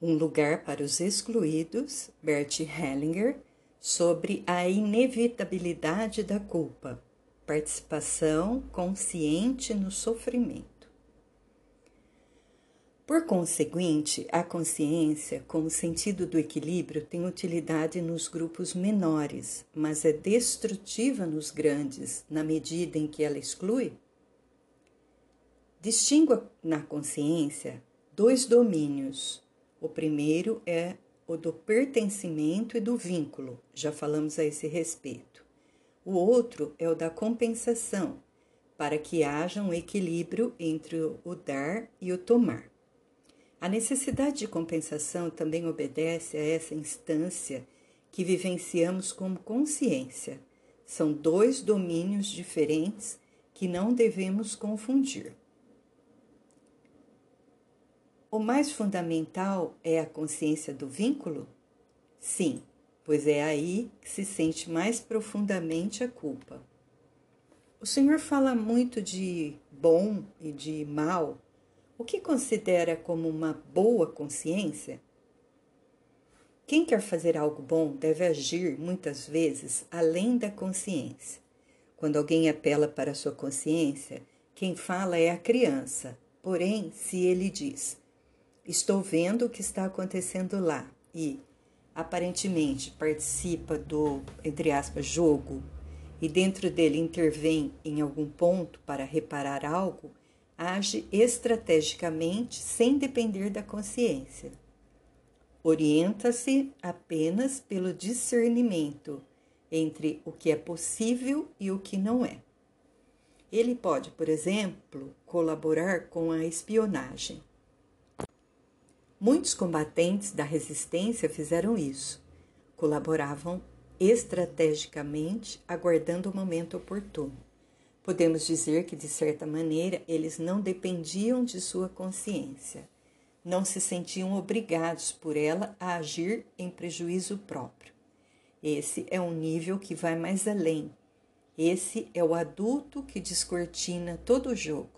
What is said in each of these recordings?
Um lugar para os excluídos, Bert Hellinger, sobre a inevitabilidade da culpa, participação consciente no sofrimento. Por conseguinte, a consciência, como sentido do equilíbrio, tem utilidade nos grupos menores, mas é destrutiva nos grandes, na medida em que ela exclui? Distingua na consciência dois domínios. O primeiro é o do pertencimento e do vínculo, já falamos a esse respeito. O outro é o da compensação, para que haja um equilíbrio entre o dar e o tomar. A necessidade de compensação também obedece a essa instância que vivenciamos como consciência. São dois domínios diferentes que não devemos confundir. O mais fundamental é a consciência do vínculo? Sim, pois é aí que se sente mais profundamente a culpa. O Senhor fala muito de bom e de mal o que considera como uma boa consciência? Quem quer fazer algo bom deve agir muitas vezes além da consciência. Quando alguém apela para a sua consciência, quem fala é a criança. Porém, se ele diz: Estou vendo o que está acontecendo lá e aparentemente participa do, entre aspas, jogo e dentro dele intervém em algum ponto para reparar algo, age estrategicamente sem depender da consciência. Orienta-se apenas pelo discernimento entre o que é possível e o que não é. Ele pode, por exemplo, colaborar com a espionagem. Muitos combatentes da resistência fizeram isso. Colaboravam estrategicamente, aguardando o momento oportuno. Podemos dizer que, de certa maneira, eles não dependiam de sua consciência, não se sentiam obrigados por ela a agir em prejuízo próprio. Esse é um nível que vai mais além. Esse é o adulto que descortina todo o jogo.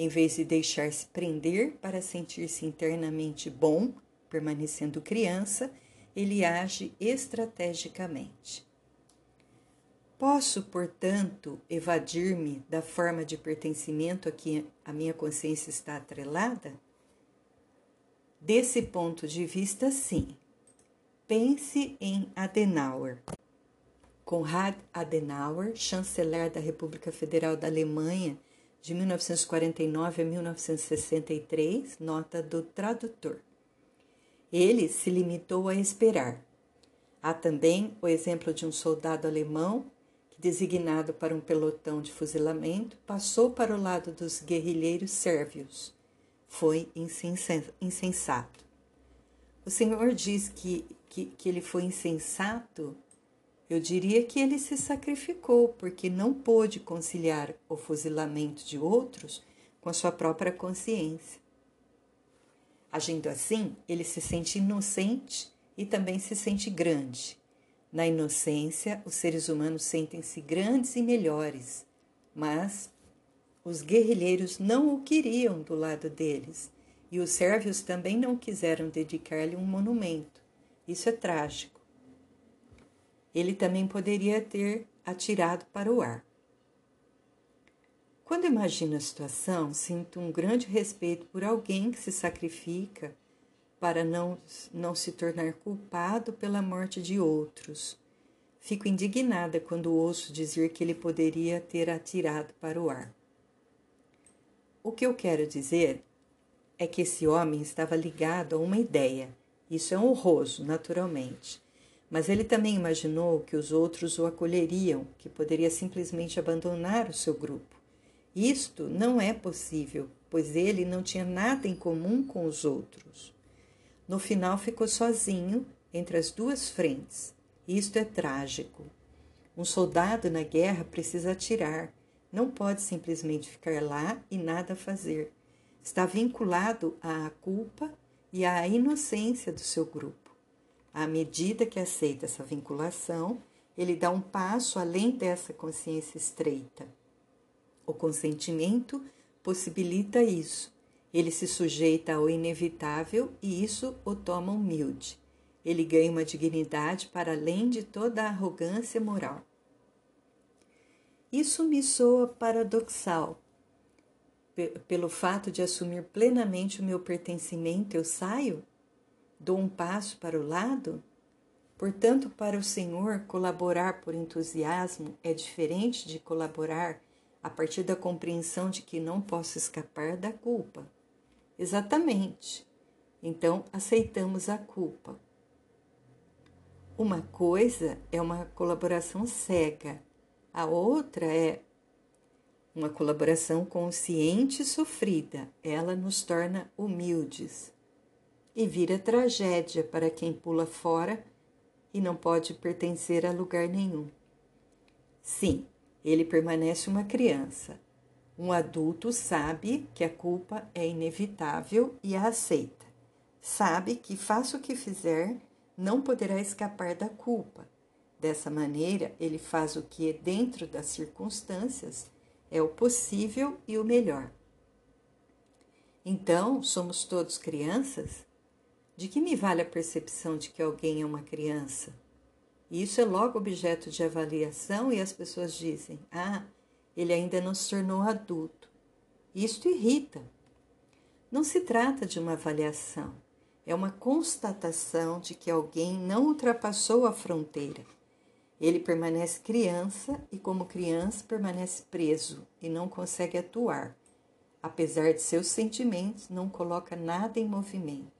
Em vez de deixar-se prender para sentir-se internamente bom, permanecendo criança, ele age estrategicamente. Posso, portanto, evadir-me da forma de pertencimento a que a minha consciência está atrelada? Desse ponto de vista, sim. Pense em Adenauer. Konrad Adenauer, chanceler da República Federal da Alemanha de 1949 a 1963, nota do tradutor. Ele se limitou a esperar. Há também o exemplo de um soldado alemão designado para um pelotão de fuzilamento, passou para o lado dos guerrilheiros sérvios. Foi insensato. O Senhor diz que, que, que ele foi insensato. Eu diria que ele se sacrificou, porque não pôde conciliar o fuzilamento de outros com a sua própria consciência. Agindo assim, ele se sente inocente e também se sente grande. Na inocência, os seres humanos sentem-se grandes e melhores, mas os guerrilheiros não o queriam do lado deles e os sérvios também não quiseram dedicar-lhe um monumento. Isso é trágico. Ele também poderia ter atirado para o ar. Quando imagino a situação, sinto um grande respeito por alguém que se sacrifica para não, não se tornar culpado pela morte de outros. Fico indignada quando ouço dizer que ele poderia ter atirado para o ar. O que eu quero dizer é que esse homem estava ligado a uma ideia. Isso é honroso, naturalmente. Mas ele também imaginou que os outros o acolheriam, que poderia simplesmente abandonar o seu grupo. Isto não é possível, pois ele não tinha nada em comum com os outros. No final ficou sozinho entre as duas frentes. Isto é trágico. Um soldado na guerra precisa atirar, não pode simplesmente ficar lá e nada fazer. Está vinculado à culpa e à inocência do seu grupo. À medida que aceita essa vinculação, ele dá um passo além dessa consciência estreita. O consentimento possibilita isso Ele se sujeita ao inevitável e isso o toma humilde. Ele ganha uma dignidade para além de toda a arrogância moral. Isso me soa paradoxal. Pelo fato de assumir plenamente o meu pertencimento, eu saio? Dou um passo para o lado? Portanto, para o Senhor, colaborar por entusiasmo é diferente de colaborar a partir da compreensão de que não posso escapar da culpa. Exatamente. Então, aceitamos a culpa. Uma coisa é uma colaboração cega, a outra é uma colaboração consciente e sofrida. Ela nos torna humildes e vira tragédia para quem pula fora e não pode pertencer a lugar nenhum. Sim, ele permanece uma criança. Um adulto sabe que a culpa é inevitável e a aceita. Sabe que, faça o que fizer, não poderá escapar da culpa. Dessa maneira, ele faz o que, dentro das circunstâncias, é o possível e o melhor. Então, somos todos crianças? De que me vale a percepção de que alguém é uma criança? E isso é logo objeto de avaliação e as pessoas dizem: ah, ele ainda não se tornou adulto. Isto irrita. Não se trata de uma avaliação, é uma constatação de que alguém não ultrapassou a fronteira. Ele permanece criança e, como criança, permanece preso e não consegue atuar. Apesar de seus sentimentos, não coloca nada em movimento.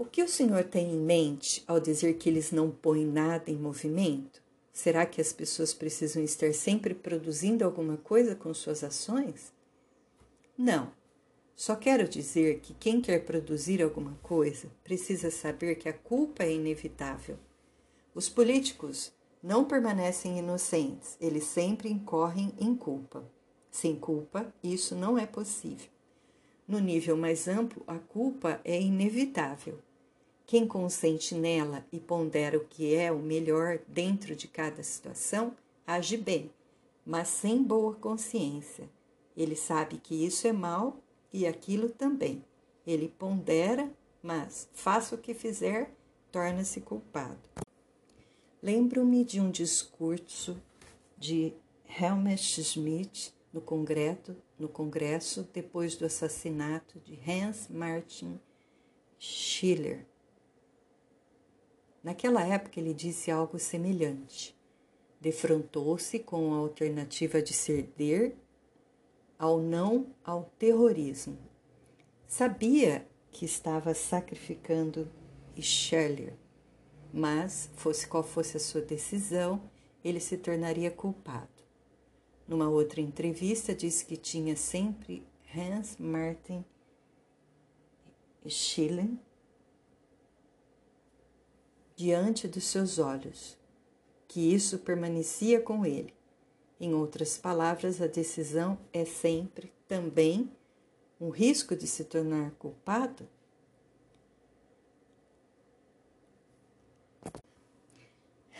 O que o senhor tem em mente ao dizer que eles não põem nada em movimento? Será que as pessoas precisam estar sempre produzindo alguma coisa com suas ações? Não. Só quero dizer que quem quer produzir alguma coisa precisa saber que a culpa é inevitável. Os políticos não permanecem inocentes, eles sempre incorrem em culpa. Sem culpa, isso não é possível. No nível mais amplo, a culpa é inevitável. Quem consente nela e pondera o que é o melhor dentro de cada situação, age bem, mas sem boa consciência. Ele sabe que isso é mal e aquilo também. Ele pondera, mas faça o que fizer, torna-se culpado. Lembro-me de um discurso de Helmut Schmidt no Congresso, no Congresso depois do assassinato de Hans Martin Schiller, Naquela época ele disse algo semelhante. Defrontou-se com a alternativa de ceder ao não ao terrorismo. Sabia que estava sacrificando Scheller, mas, fosse qual fosse a sua decisão, ele se tornaria culpado. Numa outra entrevista, disse que tinha sempre Hans Martin Schilling diante dos seus olhos, que isso permanecia com ele. Em outras palavras, a decisão é sempre também um risco de se tornar culpado?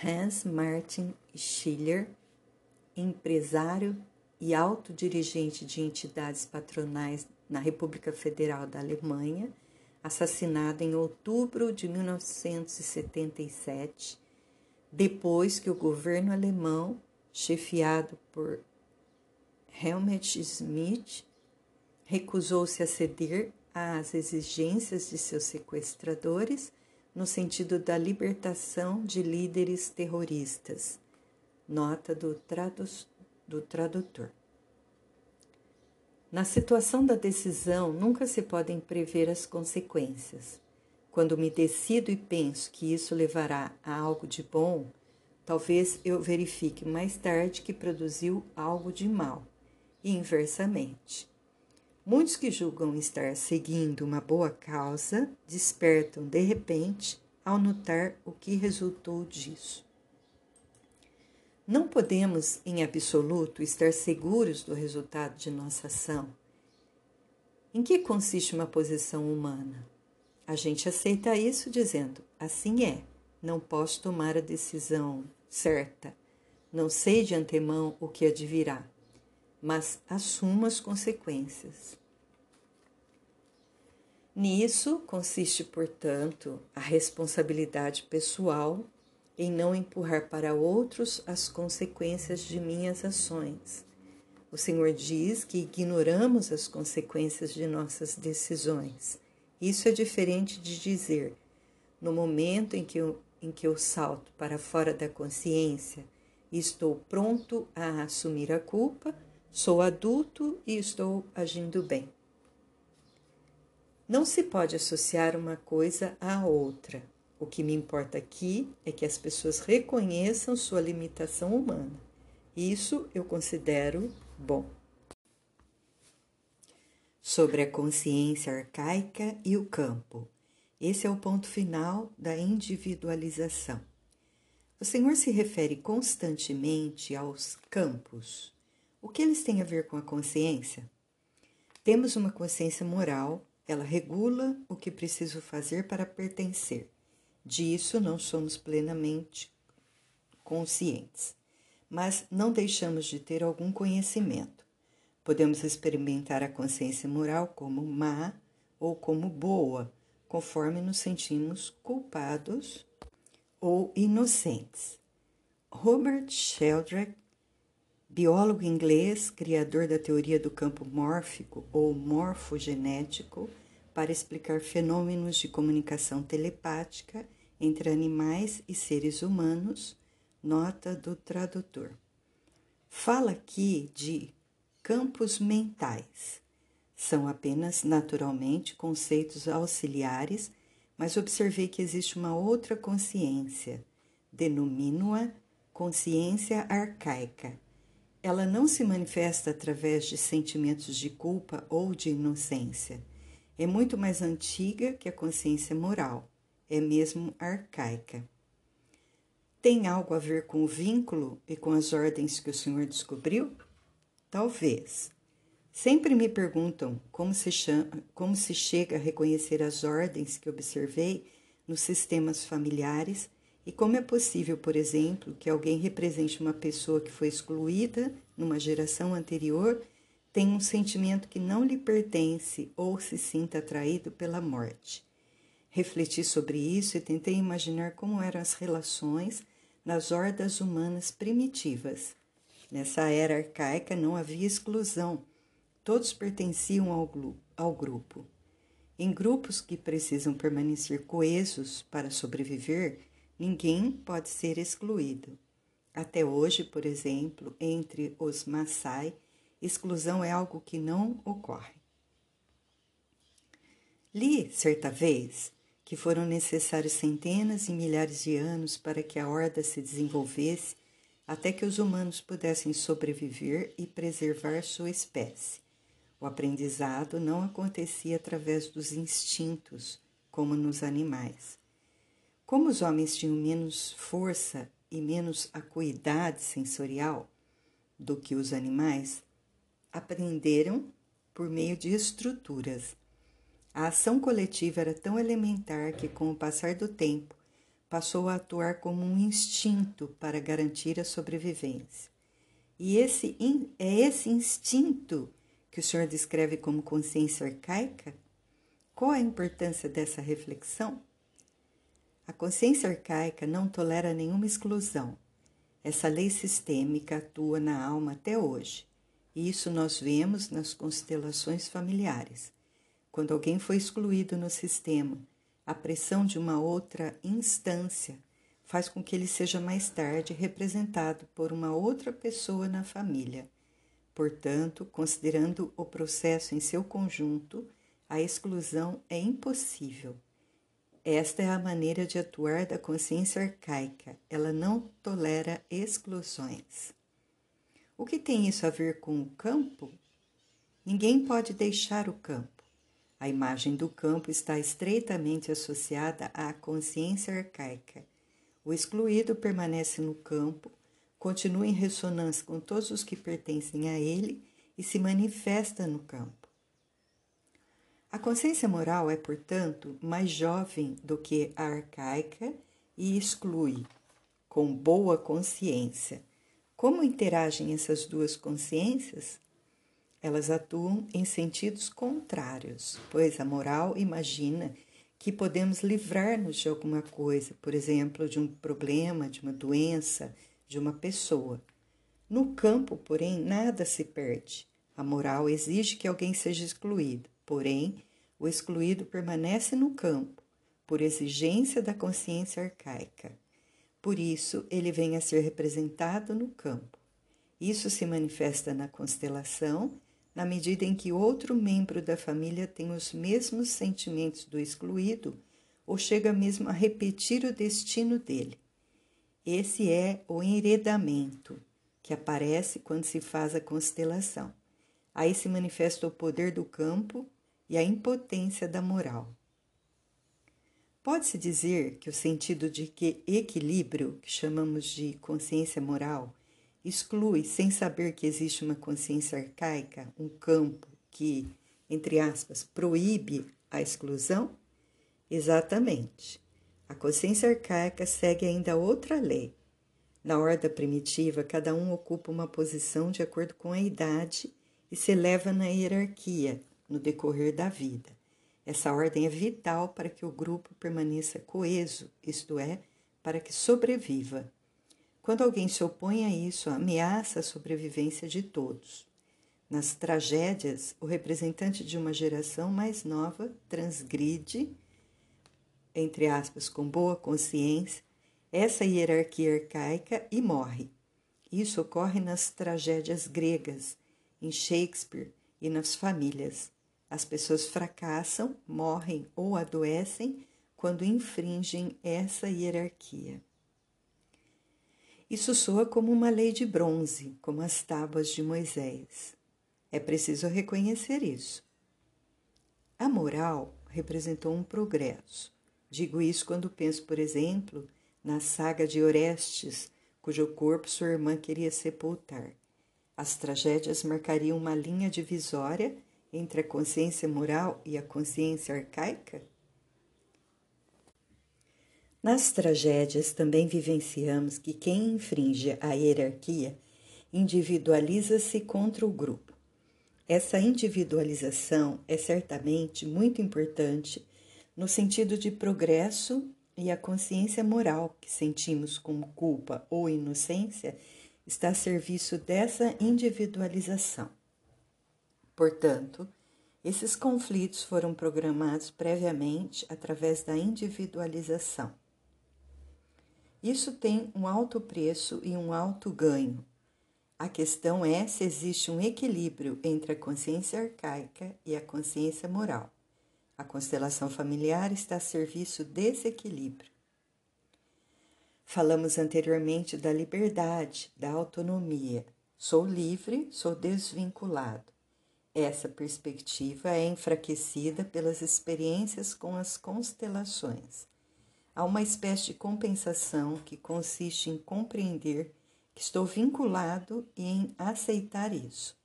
Hans Martin Schiller, empresário e alto dirigente de entidades patronais na República Federal da Alemanha, assassinado em outubro de 1977, depois que o governo alemão, chefiado por Helmut Schmidt, recusou-se a ceder às exigências de seus sequestradores no sentido da libertação de líderes terroristas. Nota do, tradu do tradutor. Na situação da decisão, nunca se podem prever as consequências. Quando me decido e penso que isso levará a algo de bom, talvez eu verifique mais tarde que produziu algo de mal, e inversamente. Muitos que julgam estar seguindo uma boa causa despertam de repente ao notar o que resultou disso. Não podemos, em absoluto, estar seguros do resultado de nossa ação. Em que consiste uma posição humana? A gente aceita isso dizendo: assim é, não posso tomar a decisão certa, não sei de antemão o que advirá. mas assumo as consequências. Nisso consiste, portanto, a responsabilidade pessoal em não empurrar para outros as consequências de minhas ações. O Senhor diz que ignoramos as consequências de nossas decisões. Isso é diferente de dizer, no momento em que eu, em que eu salto para fora da consciência estou pronto a assumir a culpa, sou adulto e estou agindo bem. Não se pode associar uma coisa à outra. O que me importa aqui é que as pessoas reconheçam sua limitação humana. Isso eu considero bom. Sobre a consciência arcaica e o campo. Esse é o ponto final da individualização. O Senhor se refere constantemente aos campos. O que eles têm a ver com a consciência? Temos uma consciência moral ela regula o que preciso fazer para pertencer. Disso não somos plenamente conscientes, mas não deixamos de ter algum conhecimento. Podemos experimentar a consciência moral como má ou como boa, conforme nos sentimos culpados ou inocentes. Robert Sheldrake, biólogo inglês, criador da teoria do campo mórfico ou morfogenético, para explicar fenômenos de comunicação telepática entre animais e seres humanos, nota do tradutor. Fala aqui de campos mentais. São apenas naturalmente conceitos auxiliares, mas observei que existe uma outra consciência. Denomino-a consciência arcaica. Ela não se manifesta através de sentimentos de culpa ou de inocência é muito mais antiga que a consciência moral, é mesmo arcaica. Tem algo a ver com o vínculo e com as ordens que o Senhor descobriu? Talvez. Sempre me perguntam como se, chama, como se chega a reconhecer as ordens que observei nos sistemas familiares e como é possível, por exemplo, que alguém represente uma pessoa que foi excluída numa geração anterior tem um sentimento que não lhe pertence ou se sinta atraído pela morte. Refleti sobre isso e tentei imaginar como eram as relações nas hordas humanas primitivas. Nessa era arcaica não havia exclusão, todos pertenciam ao, ao grupo. Em grupos que precisam permanecer coesos para sobreviver, ninguém pode ser excluído. Até hoje, por exemplo, entre os Maasai, exclusão é algo que não ocorre. Li, certa vez, que foram necessários centenas e milhares de anos para que a horda se desenvolvesse até que os humanos pudessem sobreviver e preservar sua espécie. O aprendizado não acontecia através dos instintos, como nos animais. Como os homens tinham menos força e menos acuidade sensorial do que os animais, aprenderam por meio de estruturas. A ação coletiva era tão elementar que, com o passar do tempo, passou a atuar como um instinto para garantir a sobrevivência. E esse é esse instinto que o senhor descreve como consciência arcaica? Qual a importância dessa reflexão? A consciência arcaica não tolera nenhuma exclusão. Essa lei sistêmica atua na alma até hoje. Isso nós vemos nas constelações familiares. Quando alguém foi excluído no sistema, a pressão de uma outra instância faz com que ele seja mais tarde representado por uma outra pessoa na família. Portanto, considerando o processo em seu conjunto, a exclusão é impossível. Esta é a maneira de atuar da consciência arcaica. Ela não tolera exclusões. O que tem isso a ver com o campo? Ninguém pode deixar o campo. A imagem do campo está estreitamente associada à consciência arcaica. O excluído permanece no campo, continua em ressonância com todos os que pertencem a ele e se manifesta no campo. A consciência moral é, portanto, mais jovem do que a arcaica e exclui, com boa consciência como interagem essas duas consciências? elas atuam em sentidos contrários, pois a moral imagina que podemos livrar-nos de alguma coisa, por exemplo, de um problema, de uma doença, de uma pessoa. No campo, porém, nada se perde. A moral exige que alguém seja excluído, porém, o excluído permanece no campo, por exigência da consciência arcaica. Por isso, ele vem a ser representado no campo. Isso se manifesta na constelação, na medida em que outro membro da família tem os mesmos sentimentos do excluído ou chega mesmo a repetir o destino dele. Esse é o enredamento que aparece quando se faz a constelação. Aí se manifesta o poder do campo e a impotência da moral. Pode-se dizer que o sentido de que equilíbrio, que chamamos de consciência moral, exclui, sem saber que existe uma consciência arcaica, um campo que, entre aspas, proíbe a exclusão? Exatamente. A consciência arcaica segue ainda outra lei. Na horda primitiva, cada um ocupa uma posição de acordo com a idade e se eleva na hierarquia no decorrer da vida. Essa ordem é vital para que o grupo permaneça coeso, isto é, para que sobreviva. Quando alguém se opõe a isso, ameaça a sobrevivência de todos. Nas tragédias, o representante de uma geração mais nova transgride, entre aspas, com boa consciência, essa hierarquia arcaica e morre. Isso ocorre nas tragédias gregas, em Shakespeare e nas famílias. As pessoas fracassam, morrem ou adoecem quando infringem essa hierarquia. Isso soa como uma lei de bronze, como as tábuas de Moisés. É preciso reconhecer isso. A moral representou um progresso. Digo isso quando penso, por exemplo, na saga de Orestes, cujo corpo sua irmã queria sepultar. As tragédias marcariam uma linha divisória entre a consciência moral e a consciência arcaica? Nas tragédias também vivenciamos que quem infringe a hierarquia individualiza-se contra o grupo. Essa individualização é certamente muito importante no sentido de progresso e a consciência moral que sentimos como culpa ou inocência está a serviço dessa individualização. Portanto, esses conflitos foram programados previamente através da individualização. Isso tem um alto preço e um alto ganho. A questão é se existe um equilíbrio entre a consciência arcaica e a consciência moral. A constelação familiar está a serviço desse equilíbrio. Falamos anteriormente da liberdade, da autonomia. Sou livre, sou desvinculado. Essa perspectiva é enfraquecida pelas experiências com as constelações. Há uma espécie de compensação que consiste em compreender que estou vinculado e em aceitar isso.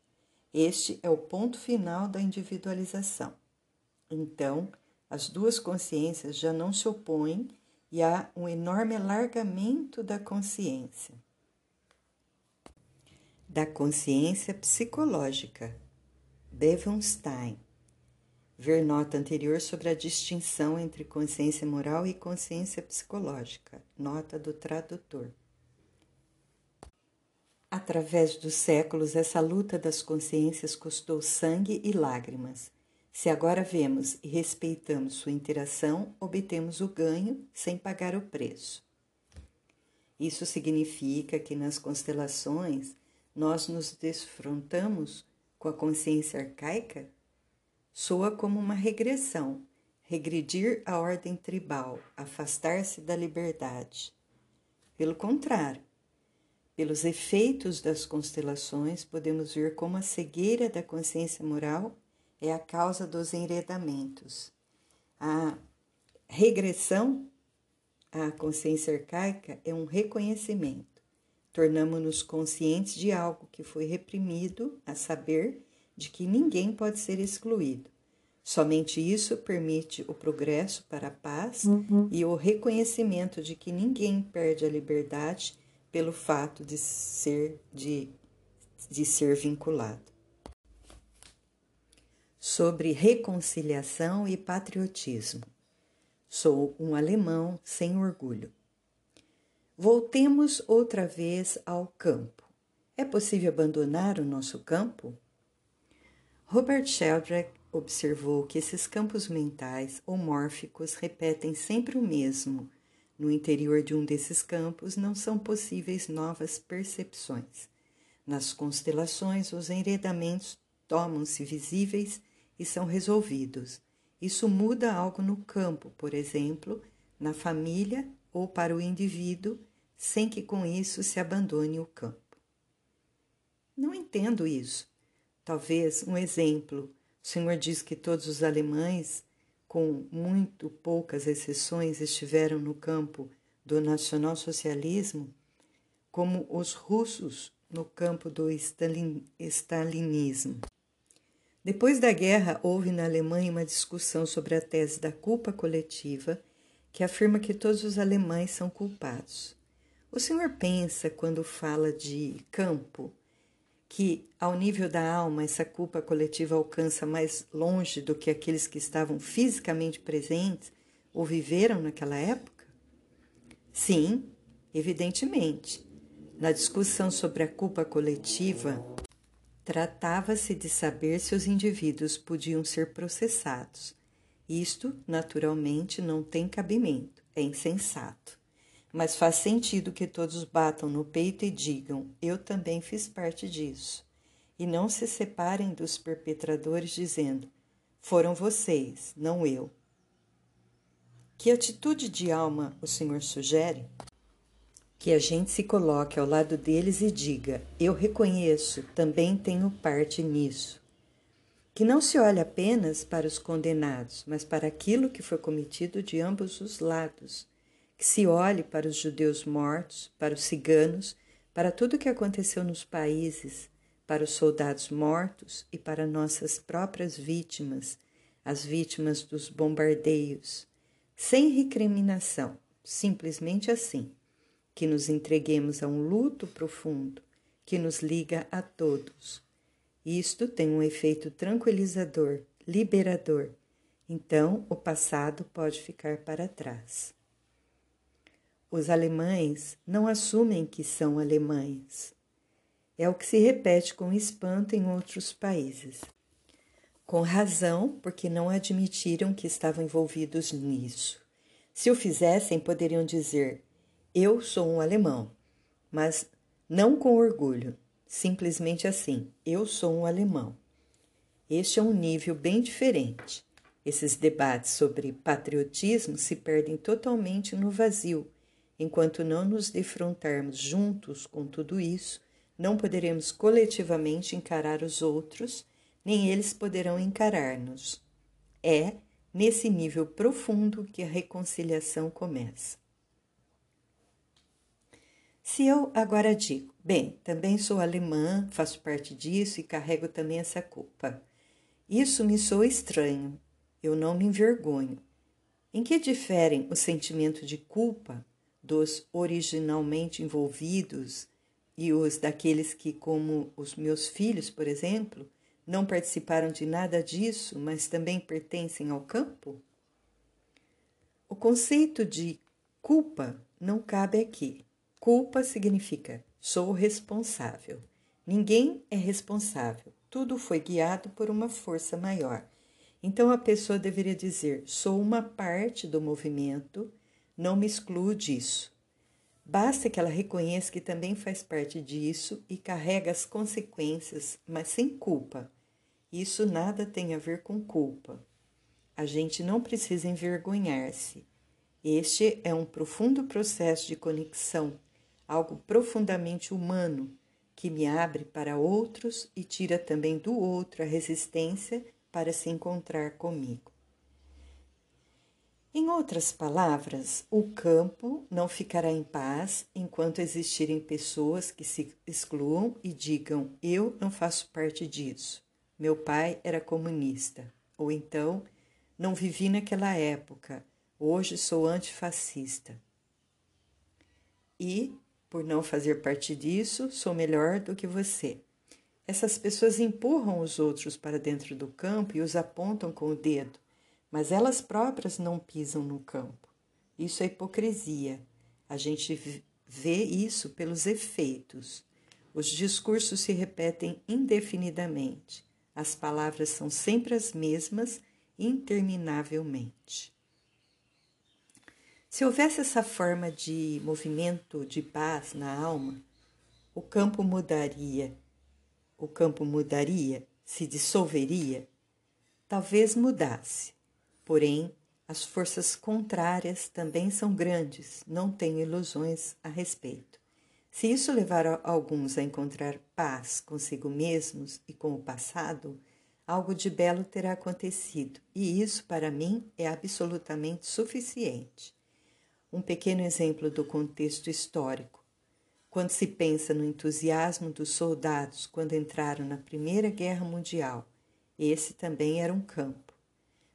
Este é o ponto final da individualização. Então, as duas consciências já não se opõem e há um enorme alargamento da consciência. Da consciência psicológica. Bevenstein Ver nota anterior sobre a distinção entre consciência moral e consciência psicológica. Nota do tradutor. Através dos séculos, essa luta das consciências custou sangue e lágrimas. Se agora vemos e respeitamos sua interação, obtemos o ganho sem pagar o preço. Isso significa que nas constelações nós nos desfrontamos com a consciência arcaica soa como uma regressão, regredir à ordem tribal, afastar-se da liberdade. Pelo contrário, pelos efeitos das constelações, podemos ver como a cegueira da consciência moral é a causa dos enredamentos. A regressão à consciência arcaica é um reconhecimento. Tornamos-nos conscientes de algo que foi reprimido, a saber, de que ninguém pode ser excluído. Somente isso permite o progresso para a paz uhum. e o reconhecimento de que ninguém perde a liberdade pelo fato de ser de, de ser vinculado. sobre reconciliação e patriotismo. Sou um alemão sem orgulho. Voltemos outra vez ao campo. É possível abandonar o nosso campo? Robert Sheldrake observou que esses campos mentais homórficos repetem sempre o mesmo. No interior de um desses campos não são possíveis novas percepções. Nas constelações, os enredamentos tomam-se visíveis e são resolvidos. Isso muda algo no campo, por exemplo, na família ou para o indivíduo, sem que com isso se abandone o campo. Não entendo isso. Talvez um exemplo. O senhor diz que todos os alemães, com muito poucas exceções, estiveram no campo do nacionalsocialismo, como os russos no campo do stalin, stalinismo. Depois da guerra, houve na Alemanha uma discussão sobre a tese da culpa coletiva, que afirma que todos os alemães são culpados. O senhor pensa, quando fala de campo, que, ao nível da alma, essa culpa coletiva alcança mais longe do que aqueles que estavam fisicamente presentes ou viveram naquela época? Sim, evidentemente. Na discussão sobre a culpa coletiva, Tratava-se de saber se os indivíduos podiam ser processados. Isto, naturalmente, não tem cabimento, é insensato. Mas faz sentido que todos batam no peito e digam: Eu também fiz parte disso. E não se separem dos perpetradores dizendo: Foram vocês, não eu. Que atitude de alma o Senhor sugere? que a gente se coloque ao lado deles e diga: Eu reconheço, também tenho parte nisso. Que não se olhe apenas para os condenados, mas para aquilo que foi cometido de ambos os lados. Que se olhe para os judeus mortos, para os ciganos, para tudo o que aconteceu nos países, para os soldados mortos e para nossas próprias vítimas, as vítimas dos bombardeios, sem recriminação, simplesmente assim que nos entreguemos a um luto profundo que nos liga a todos. Isto tem um efeito tranquilizador, liberador. Então, o passado pode ficar para trás. Os alemães não assumem que são alemães. É o que se repete com espanto em outros países. Com razão, porque não admitiram que estavam envolvidos nisso. Se o fizessem, poderiam dizer: eu sou um alemão, mas não com orgulho, simplesmente assim, eu sou um alemão. Este é um nível bem diferente. Esses debates sobre patriotismo se perdem totalmente no vazio. Enquanto não nos defrontarmos juntos com tudo isso, não poderemos coletivamente encarar os outros, nem eles poderão encarar-nos. É nesse nível profundo que a reconciliação começa. Se eu agora digo, bem, também sou alemã, faço parte disso e carrego também essa culpa. Isso me soa estranho. Eu não me envergonho. Em que diferem o sentimento de culpa dos originalmente envolvidos e os daqueles que, como os meus filhos, por exemplo, não participaram de nada disso, mas também pertencem ao campo? O conceito de culpa não cabe aqui. Culpa significa sou responsável. Ninguém é responsável. Tudo foi guiado por uma força maior. Então a pessoa deveria dizer: sou uma parte do movimento, não me excluo disso. Basta que ela reconheça que também faz parte disso e carrega as consequências, mas sem culpa. Isso nada tem a ver com culpa. A gente não precisa envergonhar-se. Este é um profundo processo de conexão algo profundamente humano que me abre para outros e tira também do outro a resistência para se encontrar comigo. Em outras palavras, o campo não ficará em paz enquanto existirem pessoas que se excluam e digam: Eu não faço parte disso. Meu pai era comunista. Ou então, não vivi naquela época. Hoje sou antifascista. E por não fazer parte disso, sou melhor do que você. Essas pessoas empurram os outros para dentro do campo e os apontam com o dedo, mas elas próprias não pisam no campo. Isso é hipocrisia. A gente vê isso pelos efeitos. Os discursos se repetem indefinidamente. As palavras são sempre as mesmas, interminavelmente. Se houvesse essa forma de movimento de paz na alma, o campo mudaria. O campo mudaria, se dissolveria? Talvez mudasse. Porém, as forças contrárias também são grandes, não tenho ilusões a respeito. Se isso levar alguns a encontrar paz consigo mesmos e com o passado, algo de belo terá acontecido, e isso para mim é absolutamente suficiente um pequeno exemplo do contexto histórico. Quando se pensa no entusiasmo dos soldados quando entraram na Primeira Guerra Mundial, esse também era um campo.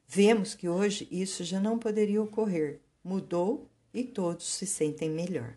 Vemos que hoje isso já não poderia ocorrer, mudou e todos se sentem melhor.